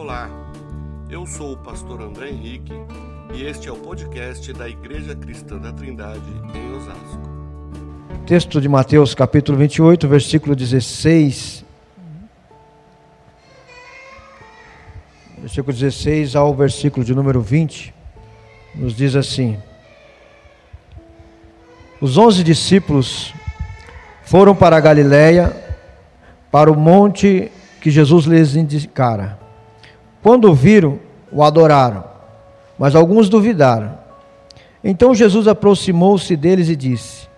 Olá, eu sou o pastor André Henrique e este é o podcast da Igreja Cristã da Trindade em Osasco. Texto de Mateus, capítulo 28, versículo 16. Versículo 16 ao versículo de número 20, nos diz assim: Os onze discípulos foram para a Galiléia, para o monte que Jesus lhes indicara. Quando o viram, o adoraram, mas alguns duvidaram. Então Jesus aproximou-se deles e disse: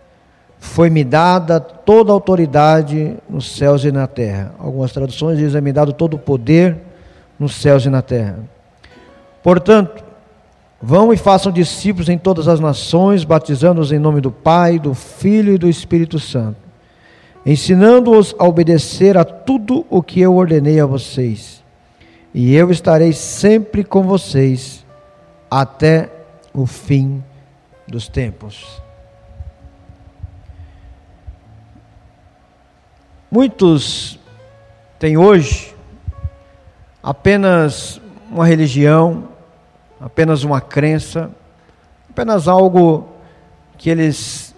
Foi-me dada toda a autoridade nos céus e na terra. Algumas traduções dizem: É-me dado todo o poder nos céus e na terra. Portanto, vão e façam discípulos em todas as nações, batizando-os em nome do Pai, do Filho e do Espírito Santo, ensinando-os a obedecer a tudo o que eu ordenei a vocês e eu estarei sempre com vocês até o fim dos tempos. Muitos têm hoje apenas uma religião, apenas uma crença, apenas algo que eles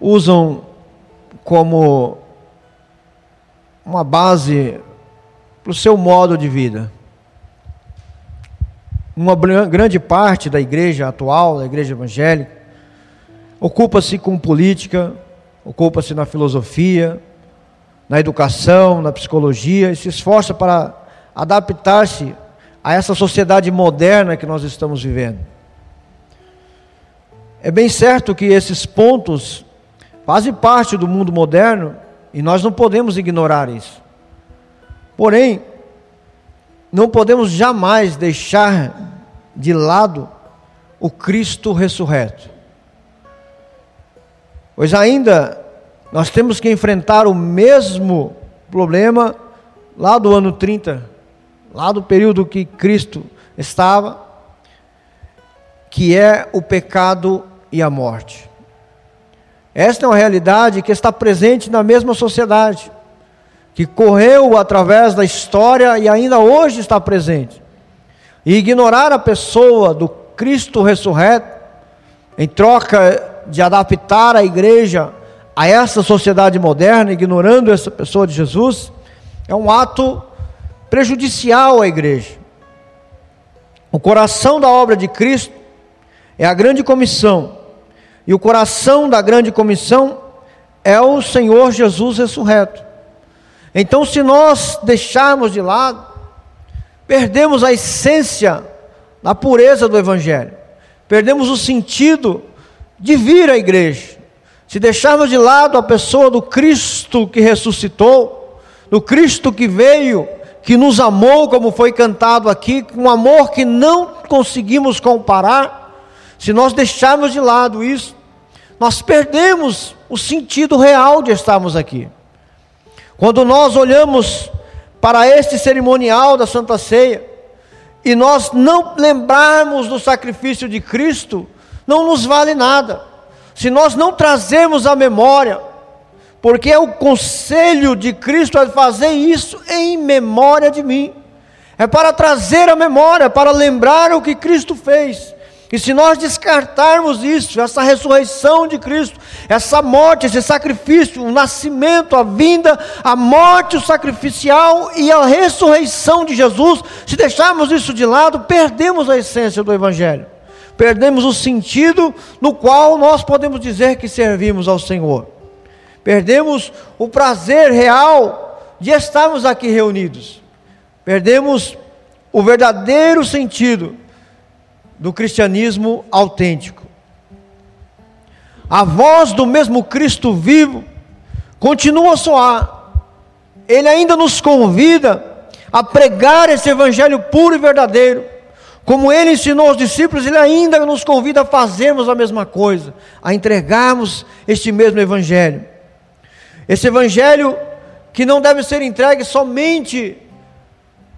usam como uma base para o seu modo de vida. Uma grande parte da igreja atual, da igreja evangélica, ocupa-se com política, ocupa-se na filosofia, na educação, na psicologia e se esforça para adaptar-se a essa sociedade moderna que nós estamos vivendo. É bem certo que esses pontos fazem parte do mundo moderno e nós não podemos ignorar isso. Porém, não podemos jamais deixar de lado o Cristo ressurreto. Pois ainda nós temos que enfrentar o mesmo problema lá do ano 30, lá do período que Cristo estava, que é o pecado e a morte. Esta é uma realidade que está presente na mesma sociedade que correu através da história e ainda hoje está presente. E ignorar a pessoa do Cristo ressurreto, em troca de adaptar a igreja a essa sociedade moderna, ignorando essa pessoa de Jesus, é um ato prejudicial à igreja. O coração da obra de Cristo é a grande comissão, e o coração da grande comissão é o Senhor Jesus ressurreto. Então, se nós deixarmos de lado, perdemos a essência da pureza do Evangelho, perdemos o sentido de vir à igreja. Se deixarmos de lado a pessoa do Cristo que ressuscitou, do Cristo que veio, que nos amou, como foi cantado aqui, com um amor que não conseguimos comparar, se nós deixarmos de lado isso, nós perdemos o sentido real de estarmos aqui. Quando nós olhamos para este cerimonial da Santa Ceia e nós não lembrarmos do sacrifício de Cristo, não nos vale nada. Se nós não trazermos a memória, porque é o conselho de Cristo é fazer isso em memória de mim. É para trazer a memória, para lembrar o que Cristo fez. E se nós descartarmos isso, essa ressurreição de Cristo, essa morte, esse sacrifício, o nascimento, a vinda, a morte, o sacrificial e a ressurreição de Jesus, se deixarmos isso de lado, perdemos a essência do Evangelho, perdemos o sentido no qual nós podemos dizer que servimos ao Senhor, perdemos o prazer real de estarmos aqui reunidos, perdemos o verdadeiro sentido do cristianismo autêntico. A voz do mesmo Cristo vivo continua a soar. Ele ainda nos convida a pregar esse evangelho puro e verdadeiro. Como ele ensinou aos discípulos, ele ainda nos convida a fazermos a mesma coisa, a entregarmos este mesmo evangelho. Esse evangelho que não deve ser entregue somente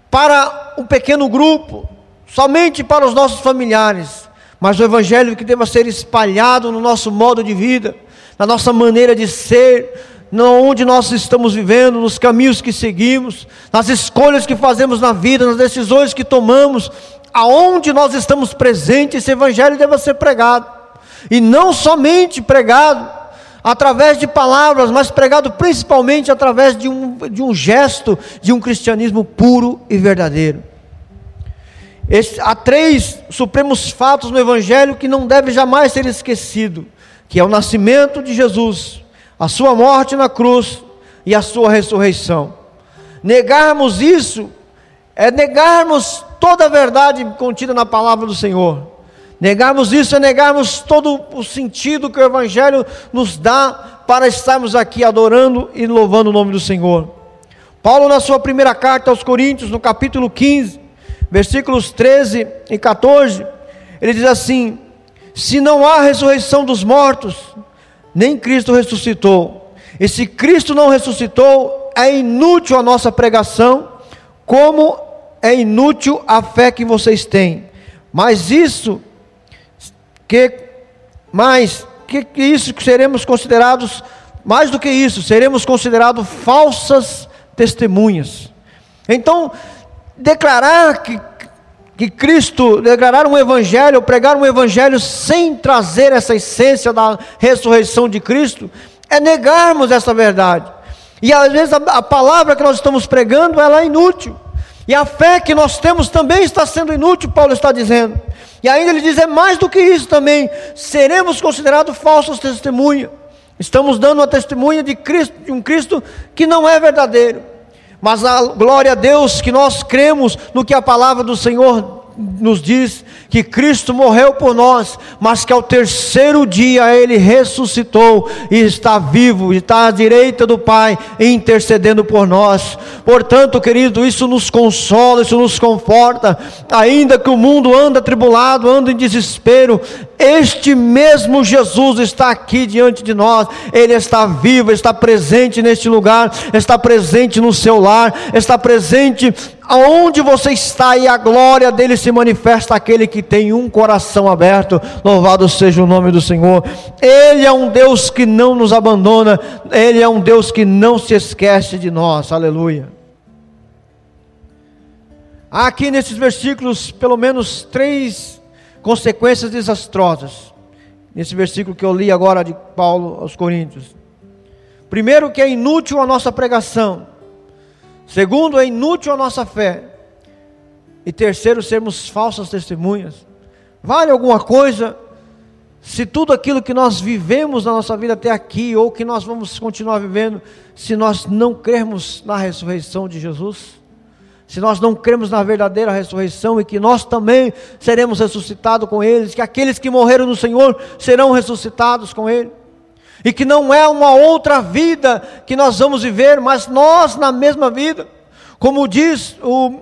para um pequeno grupo, somente para os nossos familiares, mas o Evangelho que deva ser espalhado no nosso modo de vida, na nossa maneira de ser, onde nós estamos vivendo, nos caminhos que seguimos, nas escolhas que fazemos na vida, nas decisões que tomamos, aonde nós estamos presentes, esse evangelho deve ser pregado. E não somente pregado através de palavras, mas pregado principalmente através de um, de um gesto de um cristianismo puro e verdadeiro. Há três supremos fatos no Evangelho que não deve jamais ser esquecido, que é o nascimento de Jesus, a sua morte na cruz e a sua ressurreição. Negarmos isso é negarmos toda a verdade contida na palavra do Senhor. Negarmos isso é negarmos todo o sentido que o Evangelho nos dá para estarmos aqui adorando e louvando o nome do Senhor. Paulo, na sua primeira carta aos Coríntios, no capítulo 15, versículos 13 e 14, ele diz assim: Se não há ressurreição dos mortos, nem Cristo ressuscitou. E se Cristo não ressuscitou, é inútil a nossa pregação, como é inútil a fé que vocês têm. Mas isso que mais que, isso que seremos considerados mais do que isso, seremos considerados falsas testemunhas. Então, declarar que, que Cristo, declarar um evangelho, pregar um evangelho sem trazer essa essência da ressurreição de Cristo, é negarmos essa verdade. E às vezes a, a palavra que nós estamos pregando, ela é inútil. E a fé que nós temos também está sendo inútil, Paulo está dizendo. E ainda ele diz: é mais do que isso também, seremos considerados falsos testemunhas. Estamos dando uma testemunha de Cristo, de um Cristo que não é verdadeiro. Mas a glória a Deus que nós cremos no que a palavra do Senhor nos diz que Cristo morreu por nós, mas que ao terceiro dia ele ressuscitou e está vivo, está à direita do Pai, intercedendo por nós. Portanto, querido, isso nos consola, isso nos conforta, ainda que o mundo anda atribulado, anda em desespero, este mesmo Jesus está aqui diante de nós, ele está vivo, está presente neste lugar, está presente no seu lar, está presente aonde você está e a glória dele se manifesta aquele que tem um coração aberto. Louvado seja o nome do Senhor. Ele é um Deus que não nos abandona, ele é um Deus que não se esquece de nós. Aleluia. Há aqui nesses versículos pelo menos três consequências desastrosas. Nesse versículo que eu li agora de Paulo aos Coríntios. Primeiro, que é inútil a nossa pregação. Segundo, é inútil a nossa fé. E terceiro, sermos falsas testemunhas. Vale alguma coisa se tudo aquilo que nós vivemos na nossa vida até aqui, ou que nós vamos continuar vivendo, se nós não crermos na ressurreição de Jesus? Se nós não cremos na verdadeira ressurreição e que nós também seremos ressuscitados com eles, que aqueles que morreram no Senhor serão ressuscitados com Ele e que não é uma outra vida que nós vamos viver, mas nós na mesma vida. Como diz o,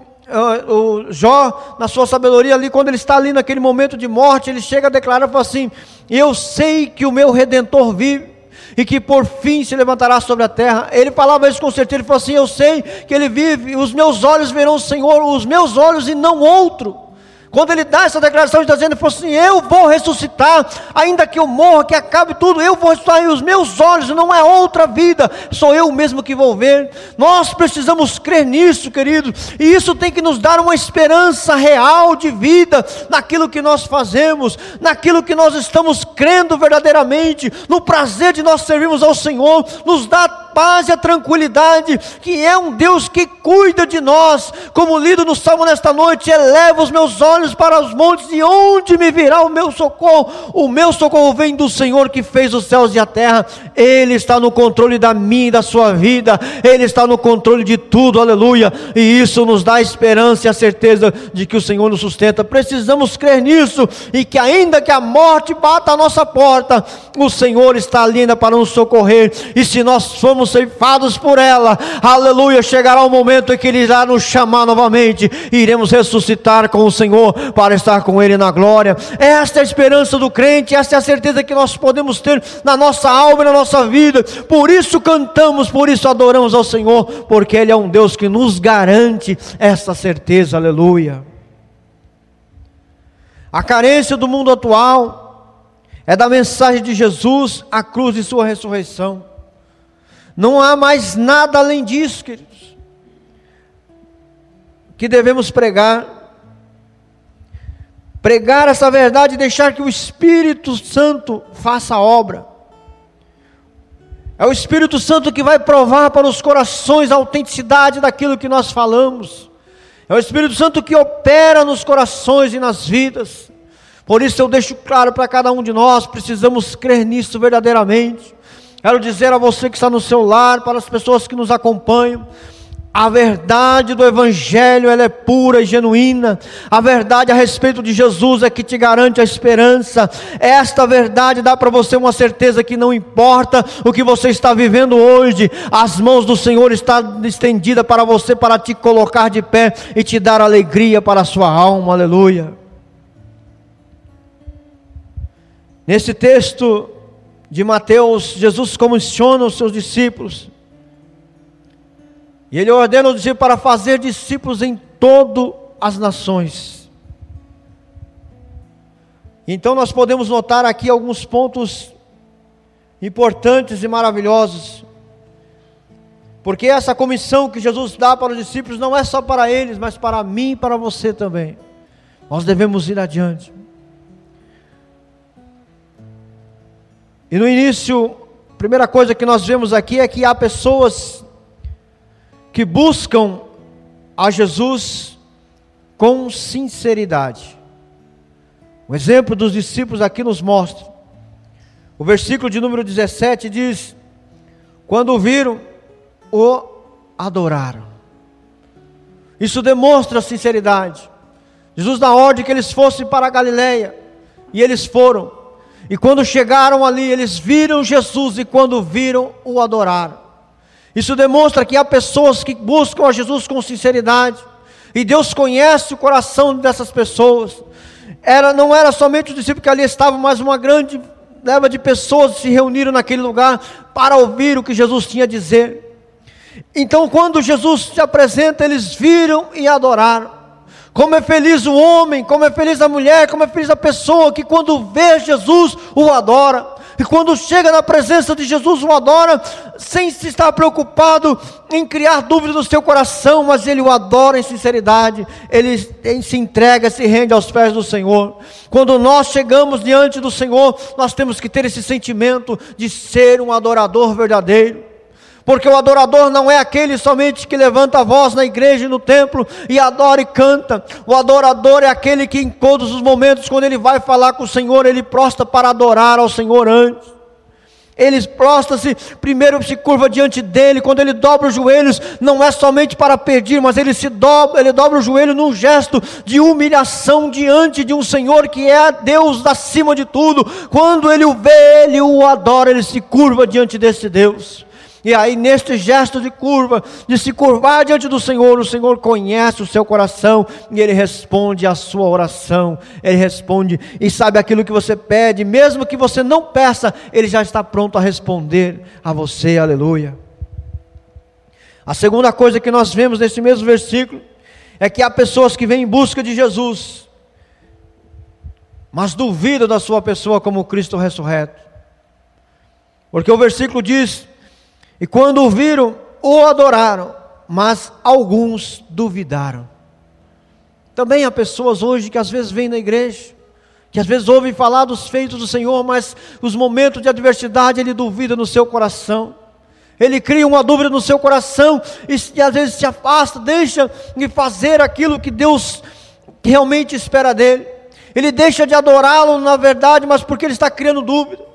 o Jó, na sua sabedoria ali, quando ele está ali naquele momento de morte, ele chega a declarar assim: Eu sei que o meu redentor vive e que por fim se levantará sobre a terra. Ele falava isso com certeza, ele falou assim: Eu sei que ele vive, os meus olhos verão o Senhor, os meus olhos e não outro. Quando ele dá essa declaração, ele está dizendo, ele falou assim: Eu vou ressuscitar, ainda que eu morra, que acabe tudo, eu vou ressuscitar, e os meus olhos não é outra vida, sou eu mesmo que vou ver. Nós precisamos crer nisso, querido, e isso tem que nos dar uma esperança real de vida naquilo que nós fazemos, naquilo que nós estamos crendo verdadeiramente, no prazer de nós servirmos ao Senhor, nos dá paz e a tranquilidade, que é um Deus que cuida de nós, como lido no Salmo nesta noite, eleva os meus olhos para os montes, de onde me virá o meu socorro? O meu socorro vem do Senhor que fez os céus e a terra. Ele está no controle da minha e da sua vida. Ele está no controle de tudo, aleluia. E isso nos dá a esperança e a certeza de que o Senhor nos sustenta. Precisamos crer nisso e que ainda que a morte bata a nossa porta, o Senhor está ali para nos socorrer. E se nós formos ceifados por ela, aleluia, chegará o momento em que Ele irá nos chamar novamente. E iremos ressuscitar com o Senhor para estar com Ele na glória. Esta é a esperança do crente, esta é a certeza que nós podemos ter na nossa alma e na nossa vida. Por isso cantamos, por isso adoramos ao Senhor, porque Ele é um Deus que nos garante essa certeza, aleluia. A carência do mundo atual é da mensagem de Jesus, a cruz e sua ressurreição. Não há mais nada além disso, queridos, que devemos pregar. Pregar essa verdade e deixar que o Espírito Santo faça a obra. É o Espírito Santo que vai provar para os corações a autenticidade daquilo que nós falamos. É o Espírito Santo que opera nos corações e nas vidas. Por isso eu deixo claro para cada um de nós, precisamos crer nisso verdadeiramente. Quero dizer a você que está no seu lar, para as pessoas que nos acompanham, a verdade do Evangelho ela é pura e genuína. A verdade a respeito de Jesus é que te garante a esperança. Esta verdade dá para você uma certeza que não importa o que você está vivendo hoje, as mãos do Senhor estão estendidas para você para te colocar de pé e te dar alegria para a sua alma. Aleluia. Nesse texto de Mateus, Jesus comissiona os seus discípulos. E ele ordena os discípulos para fazer discípulos em todas as nações. Então nós podemos notar aqui alguns pontos importantes e maravilhosos. Porque essa comissão que Jesus dá para os discípulos não é só para eles, mas para mim e para você também. Nós devemos ir adiante. E no início, a primeira coisa que nós vemos aqui é que há pessoas que buscam a Jesus com sinceridade. O exemplo dos discípulos aqui nos mostra. O versículo de número 17 diz: Quando o viram, o adoraram. Isso demonstra sinceridade. Jesus dá ordem que eles fossem para a Galileia, e eles foram. E quando chegaram ali, eles viram Jesus e quando viram, o adoraram. Isso demonstra que há pessoas que buscam a Jesus com sinceridade. E Deus conhece o coração dessas pessoas. Era, não era somente os discípulos que ali estavam, mas uma grande leva de pessoas se reuniram naquele lugar para ouvir o que Jesus tinha a dizer. Então, quando Jesus se apresenta, eles viram e adoraram. Como é feliz o homem, como é feliz a mulher, como é feliz a pessoa que quando vê Jesus o adora. E quando chega na presença de Jesus o adora, sem se estar preocupado em criar dúvidas no seu coração, mas ele o adora em sinceridade, ele, ele se entrega, se rende aos pés do Senhor. Quando nós chegamos diante do Senhor, nós temos que ter esse sentimento de ser um adorador verdadeiro. Porque o adorador não é aquele somente que levanta a voz na igreja e no templo e adora e canta. O adorador é aquele que em todos os momentos, quando ele vai falar com o Senhor, ele prosta para adorar ao Senhor antes. Ele prostra-se, primeiro se curva diante dele, quando ele dobra os joelhos, não é somente para pedir, mas ele se dobra, ele dobra o joelho num gesto de humilhação diante de um Senhor que é Deus acima de tudo. Quando ele o vê, ele o adora, ele se curva diante desse Deus. E aí, neste gesto de curva, de se curvar diante do Senhor, o Senhor conhece o seu coração e Ele responde à sua oração. Ele responde e sabe aquilo que você pede, mesmo que você não peça, Ele já está pronto a responder a você. Aleluia. A segunda coisa que nós vemos nesse mesmo versículo é que há pessoas que vêm em busca de Jesus, mas duvidam da sua pessoa como Cristo ressurreto. Porque o versículo diz e quando o viram, o adoraram, mas alguns duvidaram. Também há pessoas hoje que às vezes vêm na igreja, que às vezes ouvem falar dos feitos do Senhor, mas os momentos de adversidade ele duvida no seu coração. Ele cria uma dúvida no seu coração e, e às vezes se afasta, deixa de fazer aquilo que Deus realmente espera dele. Ele deixa de adorá-lo na verdade, mas porque ele está criando dúvida.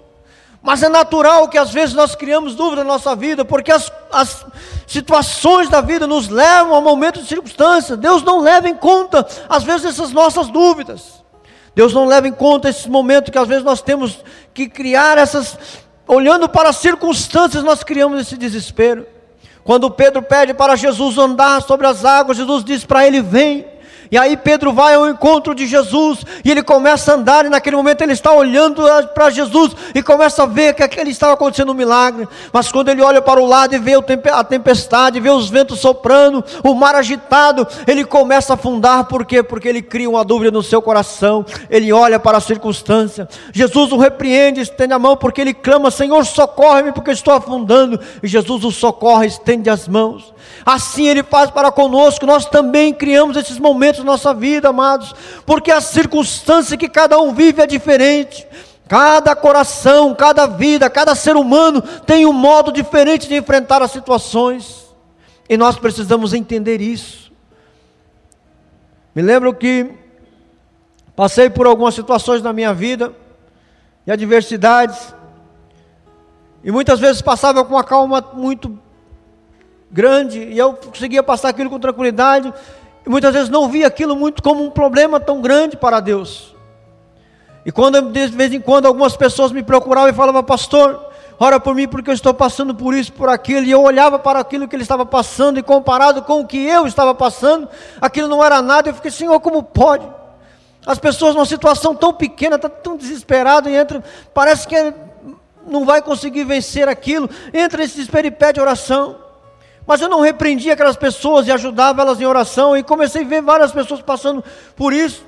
Mas é natural que às vezes nós criamos dúvida na nossa vida, porque as, as situações da vida nos levam a momentos de circunstância. Deus não leva em conta, às vezes, essas nossas dúvidas. Deus não leva em conta esse momento que às vezes nós temos que criar essas. Olhando para as circunstâncias, nós criamos esse desespero. Quando Pedro pede para Jesus andar sobre as águas, Jesus diz para ele: Vem. E aí Pedro vai ao encontro de Jesus e ele começa a andar, e naquele momento ele está olhando para Jesus e começa a ver que aquele estava acontecendo um milagre. Mas quando ele olha para o lado e vê a tempestade, vê os ventos soprando, o mar agitado, ele começa a afundar, por quê? Porque ele cria uma dúvida no seu coração, ele olha para a circunstância. Jesus o repreende, estende a mão, porque ele clama: Senhor, socorre-me, porque estou afundando. E Jesus o socorre, estende as mãos. Assim Ele faz para conosco, nós também criamos esses momentos na nossa vida, amados, porque a circunstância que cada um vive é diferente. Cada coração, cada vida, cada ser humano tem um modo diferente de enfrentar as situações, e nós precisamos entender isso. Me lembro que passei por algumas situações na minha vida, e adversidades, e muitas vezes passava com uma calma muito grande, e eu conseguia passar aquilo com tranquilidade, e muitas vezes não via aquilo muito como um problema tão grande para Deus. E quando de vez em quando algumas pessoas me procuravam e falavam, pastor, ora por mim porque eu estou passando por isso, por aquilo, e eu olhava para aquilo que ele estava passando, e comparado com o que eu estava passando, aquilo não era nada, eu fiquei, Senhor, como pode? As pessoas numa situação tão pequena, tá tão desesperado, e entra, parece que não vai conseguir vencer aquilo, entra nesse desespero e pede oração. Mas eu não repreendia aquelas pessoas e ajudava elas em oração, e comecei a ver várias pessoas passando por isso,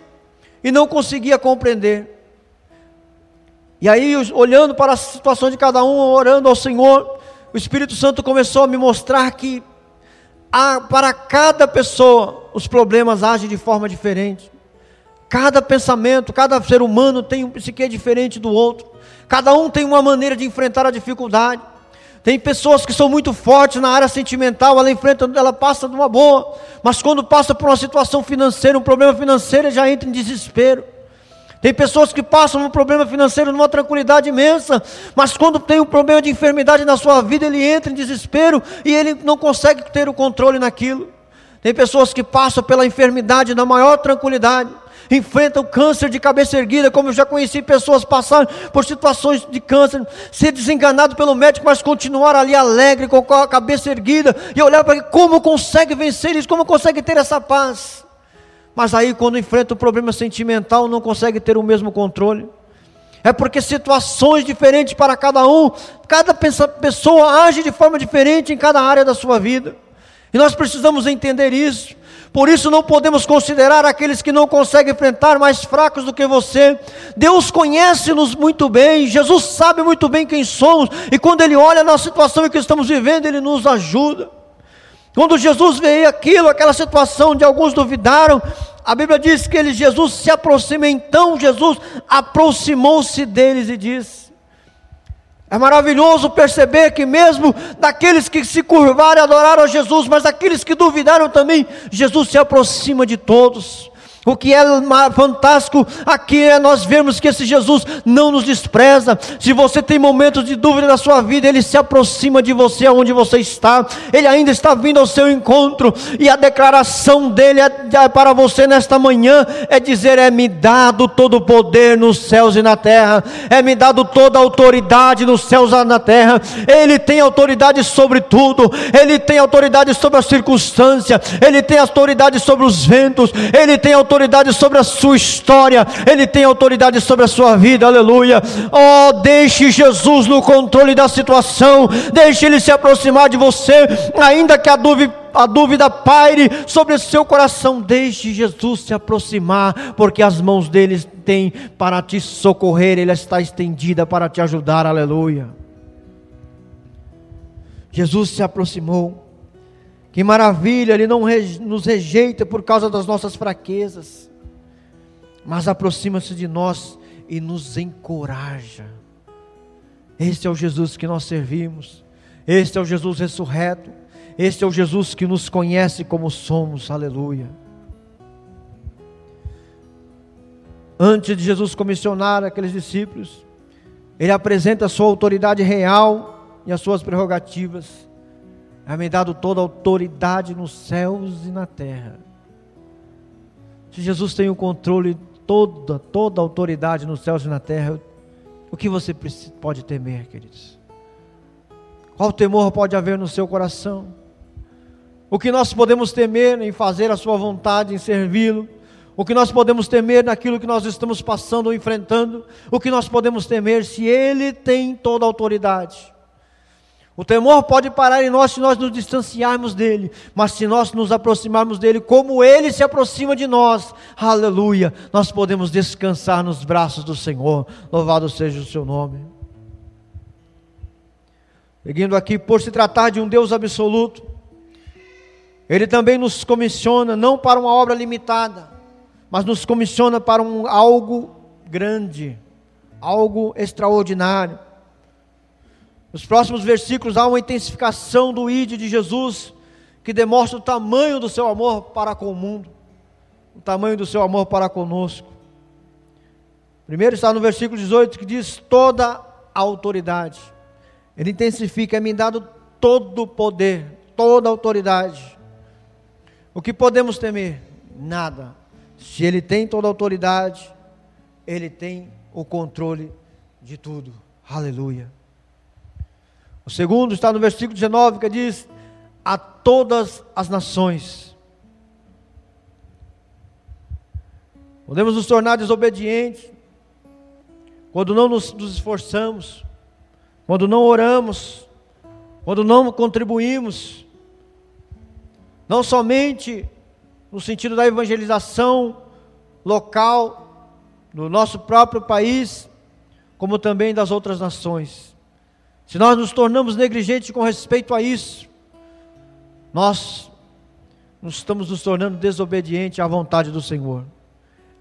e não conseguia compreender. E aí, olhando para a situação de cada um, orando ao Senhor, o Espírito Santo começou a me mostrar que há, para cada pessoa os problemas agem de forma diferente. Cada pensamento, cada ser humano tem um psique diferente do outro. Cada um tem uma maneira de enfrentar a dificuldade. Tem pessoas que são muito fortes na área sentimental, ela enfrenta, ela passa de uma boa, mas quando passa por uma situação financeira, um problema financeiro, já entra em desespero. Tem pessoas que passam um problema financeiro numa tranquilidade imensa, mas quando tem um problema de enfermidade na sua vida, ele entra em desespero e ele não consegue ter o controle naquilo. Tem pessoas que passam pela enfermidade na maior tranquilidade, enfrentam câncer de cabeça erguida, como eu já conheci pessoas passar por situações de câncer, ser desenganado pelo médico, mas continuar ali alegre, com a cabeça erguida, e olhar para como consegue vencer isso, como consegue ter essa paz. Mas aí, quando enfrenta o problema sentimental, não consegue ter o mesmo controle. É porque situações diferentes para cada um, cada pessoa age de forma diferente em cada área da sua vida. E nós precisamos entender isso. Por isso não podemos considerar aqueles que não conseguem enfrentar mais fracos do que você. Deus conhece-nos muito bem, Jesus sabe muito bem quem somos, e quando Ele olha na situação em que estamos vivendo, Ele nos ajuda. Quando Jesus veio aquilo, aquela situação de alguns duvidaram, a Bíblia diz que ele, Jesus se aproxima, então Jesus aproximou-se deles e disse: é maravilhoso perceber que, mesmo daqueles que se curvaram e adoraram a Jesus, mas aqueles que duvidaram também, Jesus se aproxima de todos. O que é fantástico aqui é nós vermos que esse Jesus não nos despreza. Se você tem momentos de dúvida na sua vida, ele se aproxima de você aonde você está. Ele ainda está vindo ao seu encontro e a declaração dele é, é para você nesta manhã é dizer: é me dado todo o poder nos céus e na terra. É me dado toda a autoridade nos céus e na terra. Ele tem autoridade sobre tudo. Ele tem autoridade sobre a circunstância. Ele tem autoridade sobre os ventos. Ele tem autoridade autoridade sobre a sua história, Ele tem autoridade sobre a sua vida, aleluia. Oh, deixe Jesus no controle da situação, deixe Ele se aproximar de você, ainda que a dúvida a dúvida paire sobre seu coração, deixe Jesus se aproximar, porque as mãos dele têm para te socorrer, ele está estendida para te ajudar, aleluia. Jesus se aproximou. Que maravilha, Ele não nos rejeita por causa das nossas fraquezas, mas aproxima-se de nós e nos encoraja. Este é o Jesus que nós servimos, este é o Jesus ressurreto, este é o Jesus que nos conhece como somos, aleluia. Antes de Jesus comissionar aqueles discípulos, ele apresenta a sua autoridade real e as suas prerrogativas é-me dado toda a autoridade nos céus e na terra. Se Jesus tem o controle toda, toda a autoridade nos céus e na terra, o que você pode temer, queridos? Qual temor pode haver no seu coração? o que nós podemos temer em fazer a Sua vontade, em servi-lo, o que nós podemos temer naquilo que nós estamos passando ou enfrentando, o que nós podemos temer se Ele tem toda a autoridade. O temor pode parar em nós se nós nos distanciarmos dele, mas se nós nos aproximarmos dele, como ele se aproxima de nós, aleluia, nós podemos descansar nos braços do Senhor. Louvado seja o seu nome. Seguindo aqui, por se tratar de um Deus absoluto, ele também nos comissiona não para uma obra limitada, mas nos comissiona para um algo grande, algo extraordinário. Nos próximos versículos há uma intensificação do id de Jesus que demonstra o tamanho do seu amor para com o mundo, o tamanho do seu amor para conosco. Primeiro está no versículo 18 que diz: toda a autoridade. Ele intensifica, é me dado todo o poder, toda a autoridade. O que podemos temer? Nada. Se ele tem toda a autoridade, ele tem o controle de tudo. Aleluia. O segundo está no versículo 19 que diz: A todas as nações. Podemos nos tornar desobedientes quando não nos, nos esforçamos, quando não oramos, quando não contribuímos, não somente no sentido da evangelização local, no nosso próprio país, como também das outras nações. Se nós nos tornamos negligentes com respeito a isso, nós estamos nos tornando desobedientes à vontade do Senhor.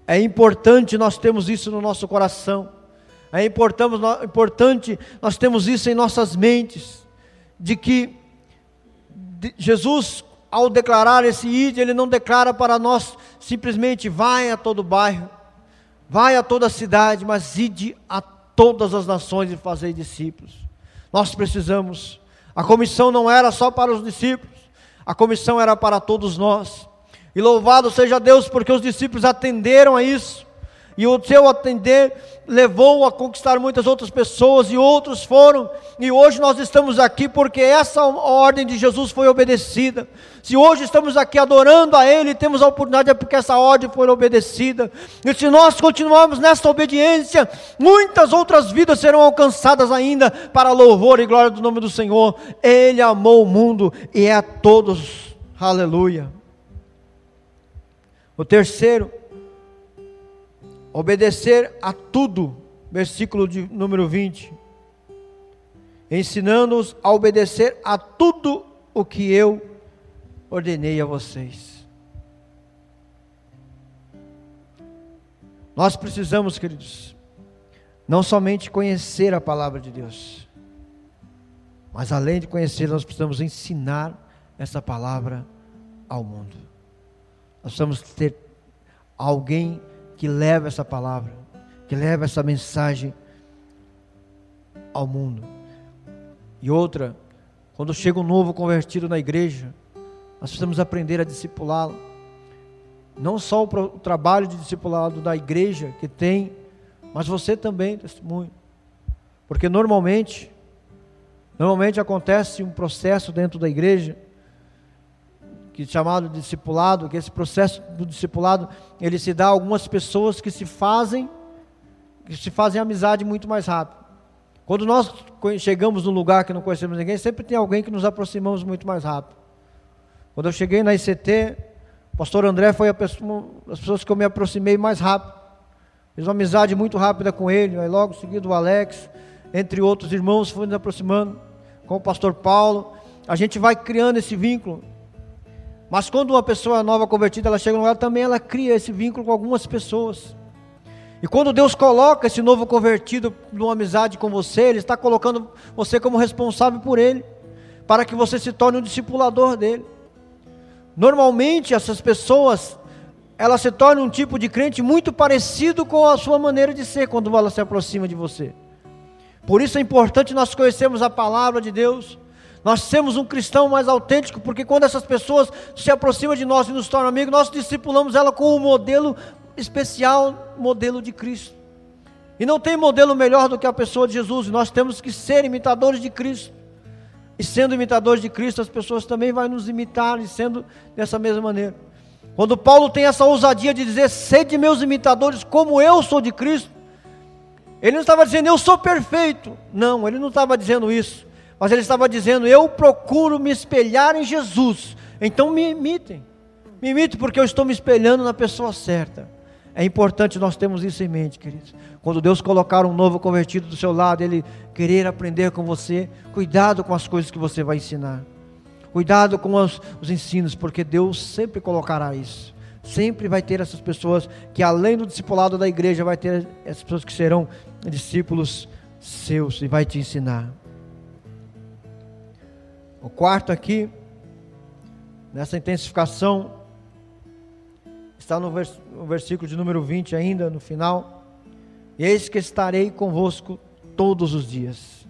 É importante nós termos isso no nosso coração. É importante nós termos isso em nossas mentes, de que Jesus, ao declarar esse id, ele não declara para nós simplesmente vai a todo bairro, vai a toda cidade, mas ide a todas as nações e fazer discípulos. Nós precisamos. A comissão não era só para os discípulos, a comissão era para todos nós. E louvado seja Deus, porque os discípulos atenderam a isso. E o seu atender levou a conquistar muitas outras pessoas, e outros foram. E hoje nós estamos aqui porque essa ordem de Jesus foi obedecida. Se hoje estamos aqui adorando a Ele, temos a oportunidade é porque essa ordem foi obedecida. E se nós continuarmos nessa obediência, muitas outras vidas serão alcançadas ainda para louvor e glória do nome do Senhor. Ele amou o mundo e é a todos. Aleluia. O terceiro obedecer a tudo, versículo de número 20, ensinando-os a obedecer a tudo o que eu ordenei a vocês. Nós precisamos, queridos, não somente conhecer a palavra de Deus, mas além de conhecer, nós precisamos ensinar essa palavra ao mundo. Nós precisamos ter alguém que leva essa palavra, que leva essa mensagem ao mundo. E outra, quando chega um novo convertido na igreja, nós precisamos aprender a discipulá-lo. Não só o, trabalho de discipulado da igreja que tem, mas você também, testemunho. Porque normalmente, normalmente acontece um processo dentro da igreja que chamado discipulado, que esse processo do discipulado, ele se dá a algumas pessoas que se fazem que se fazem amizade muito mais rápido. Quando nós chegamos num lugar que não conhecemos ninguém, sempre tem alguém que nos aproximamos muito mais rápido. Quando eu cheguei na ICT, o pastor André foi pessoa, as pessoas que eu me aproximei mais rápido. Fiz uma amizade muito rápida com ele, aí logo seguido o Alex, entre outros irmãos, foi nos aproximando com o pastor Paulo. A gente vai criando esse vínculo. Mas quando uma pessoa nova convertida, ela chega no lugar, também ela cria esse vínculo com algumas pessoas. E quando Deus coloca esse novo convertido numa amizade com você, Ele está colocando você como responsável por ele, para que você se torne um discipulador dele. Normalmente essas pessoas, elas se tornam um tipo de crente muito parecido com a sua maneira de ser quando ela se aproxima de você. Por isso é importante nós conhecermos a palavra de Deus nós temos um cristão mais autêntico, porque quando essas pessoas se aproximam de nós e nos tornam amigos, nós discipulamos ela com o modelo especial, modelo de Cristo. E não tem modelo melhor do que a pessoa de Jesus, e nós temos que ser imitadores de Cristo. E sendo imitadores de Cristo, as pessoas também vão nos imitar e sendo dessa mesma maneira. Quando Paulo tem essa ousadia de dizer, sede meus imitadores, como eu sou de Cristo, ele não estava dizendo, eu sou perfeito. Não, ele não estava dizendo isso. Mas ele estava dizendo, eu procuro me espelhar em Jesus. Então me imitem. Me imitem porque eu estou me espelhando na pessoa certa. É importante nós termos isso em mente, queridos. Quando Deus colocar um novo convertido do seu lado, ele querer aprender com você, cuidado com as coisas que você vai ensinar. Cuidado com os, os ensinos, porque Deus sempre colocará isso. Sempre vai ter essas pessoas que, além do discipulado da igreja, vai ter essas pessoas que serão discípulos seus e vai te ensinar. O quarto aqui, nessa intensificação, está no, vers no versículo de número 20 ainda, no final. Eis que estarei convosco todos os dias.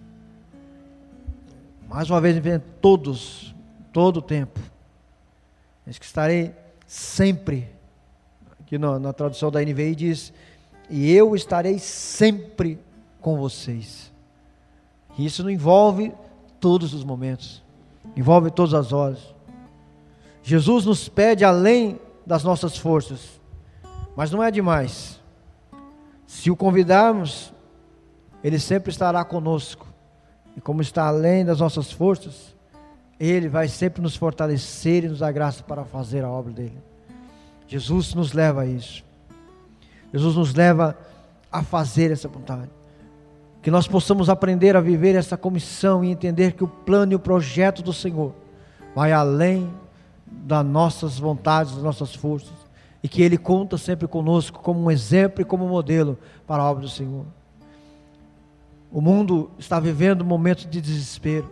Mais uma vez, todos, todo o tempo. Eis que estarei sempre. Aqui na, na tradução da NVI diz: E eu estarei sempre com vocês. E isso não envolve todos os momentos, envolve todas as horas. Jesus nos pede além das nossas forças. Mas não é demais. Se o convidarmos, ele sempre estará conosco. E como está além das nossas forças, ele vai sempre nos fortalecer e nos dar graça para fazer a obra dele. Jesus nos leva a isso. Jesus nos leva a fazer essa vontade. Que nós possamos aprender a viver essa comissão e entender que o plano e o projeto do Senhor vai além das nossas vontades, das nossas forças, e que Ele conta sempre conosco como um exemplo e como um modelo para a obra do Senhor. O mundo está vivendo um momento de desespero,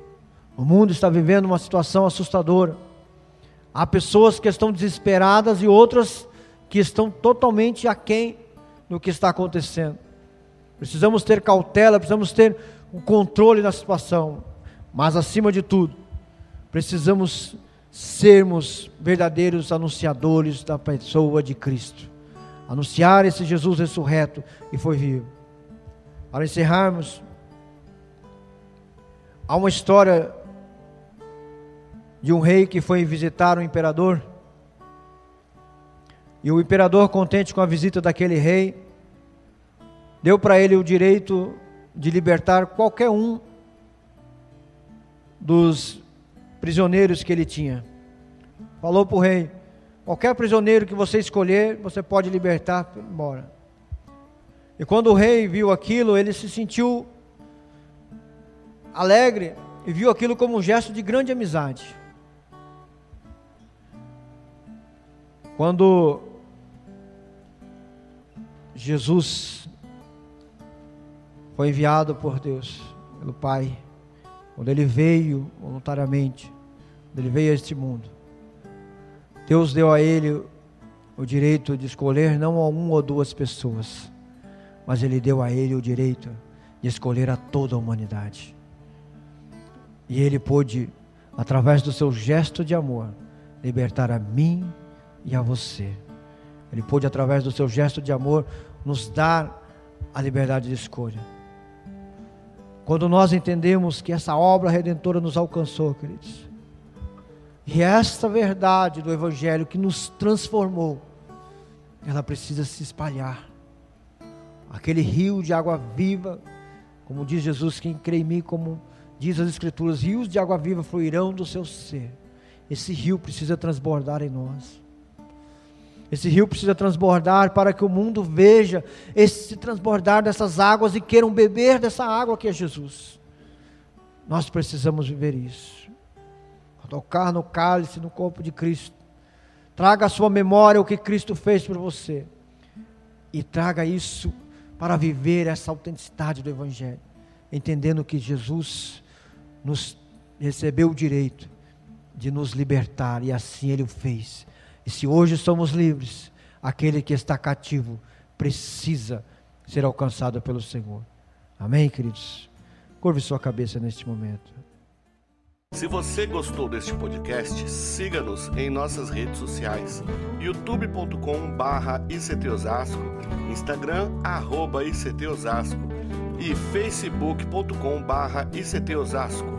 o mundo está vivendo uma situação assustadora. Há pessoas que estão desesperadas e outras que estão totalmente aquém do que está acontecendo. Precisamos ter cautela, precisamos ter o um controle da situação, mas acima de tudo, precisamos sermos verdadeiros anunciadores da pessoa de Cristo. Anunciar esse Jesus ressurreto e foi vivo. Para encerrarmos, há uma história de um rei que foi visitar o imperador. E o imperador, contente com a visita daquele rei, deu para ele o direito de libertar qualquer um dos prisioneiros que ele tinha. Falou para o rei: qualquer prisioneiro que você escolher, você pode libertar embora. E quando o rei viu aquilo, ele se sentiu alegre e viu aquilo como um gesto de grande amizade. Quando Jesus foi enviado por Deus, pelo Pai, quando ele veio voluntariamente, quando ele veio a este mundo, Deus deu a ele o direito de escolher não a uma ou duas pessoas, mas ele deu a ele o direito de escolher a toda a humanidade. E ele pôde, através do seu gesto de amor, libertar a mim e a você. Ele pôde, através do seu gesto de amor, nos dar a liberdade de escolha. Quando nós entendemos que essa obra redentora nos alcançou, queridos, e esta verdade do Evangelho que nos transformou, ela precisa se espalhar. Aquele rio de água viva, como diz Jesus, quem crê em mim, como diz as Escrituras, rios de água viva fluirão do seu ser. Esse rio precisa transbordar em nós. Esse rio precisa transbordar para que o mundo veja esse transbordar dessas águas e queiram beber dessa água que é Jesus. Nós precisamos viver isso. Tocar no cálice, no corpo de Cristo. Traga à sua memória o que Cristo fez por você. E traga isso para viver essa autenticidade do Evangelho. Entendendo que Jesus nos recebeu o direito de nos libertar e assim Ele o fez e se hoje somos livres, aquele que está cativo precisa ser alcançado pelo Senhor. Amém, queridos? Curve sua cabeça neste momento. Se você gostou deste podcast, siga-nos em nossas redes sociais: youtube.com barra ICTosasco, Instagram arroba ICTosasco e facebook.com barra ICTosasco.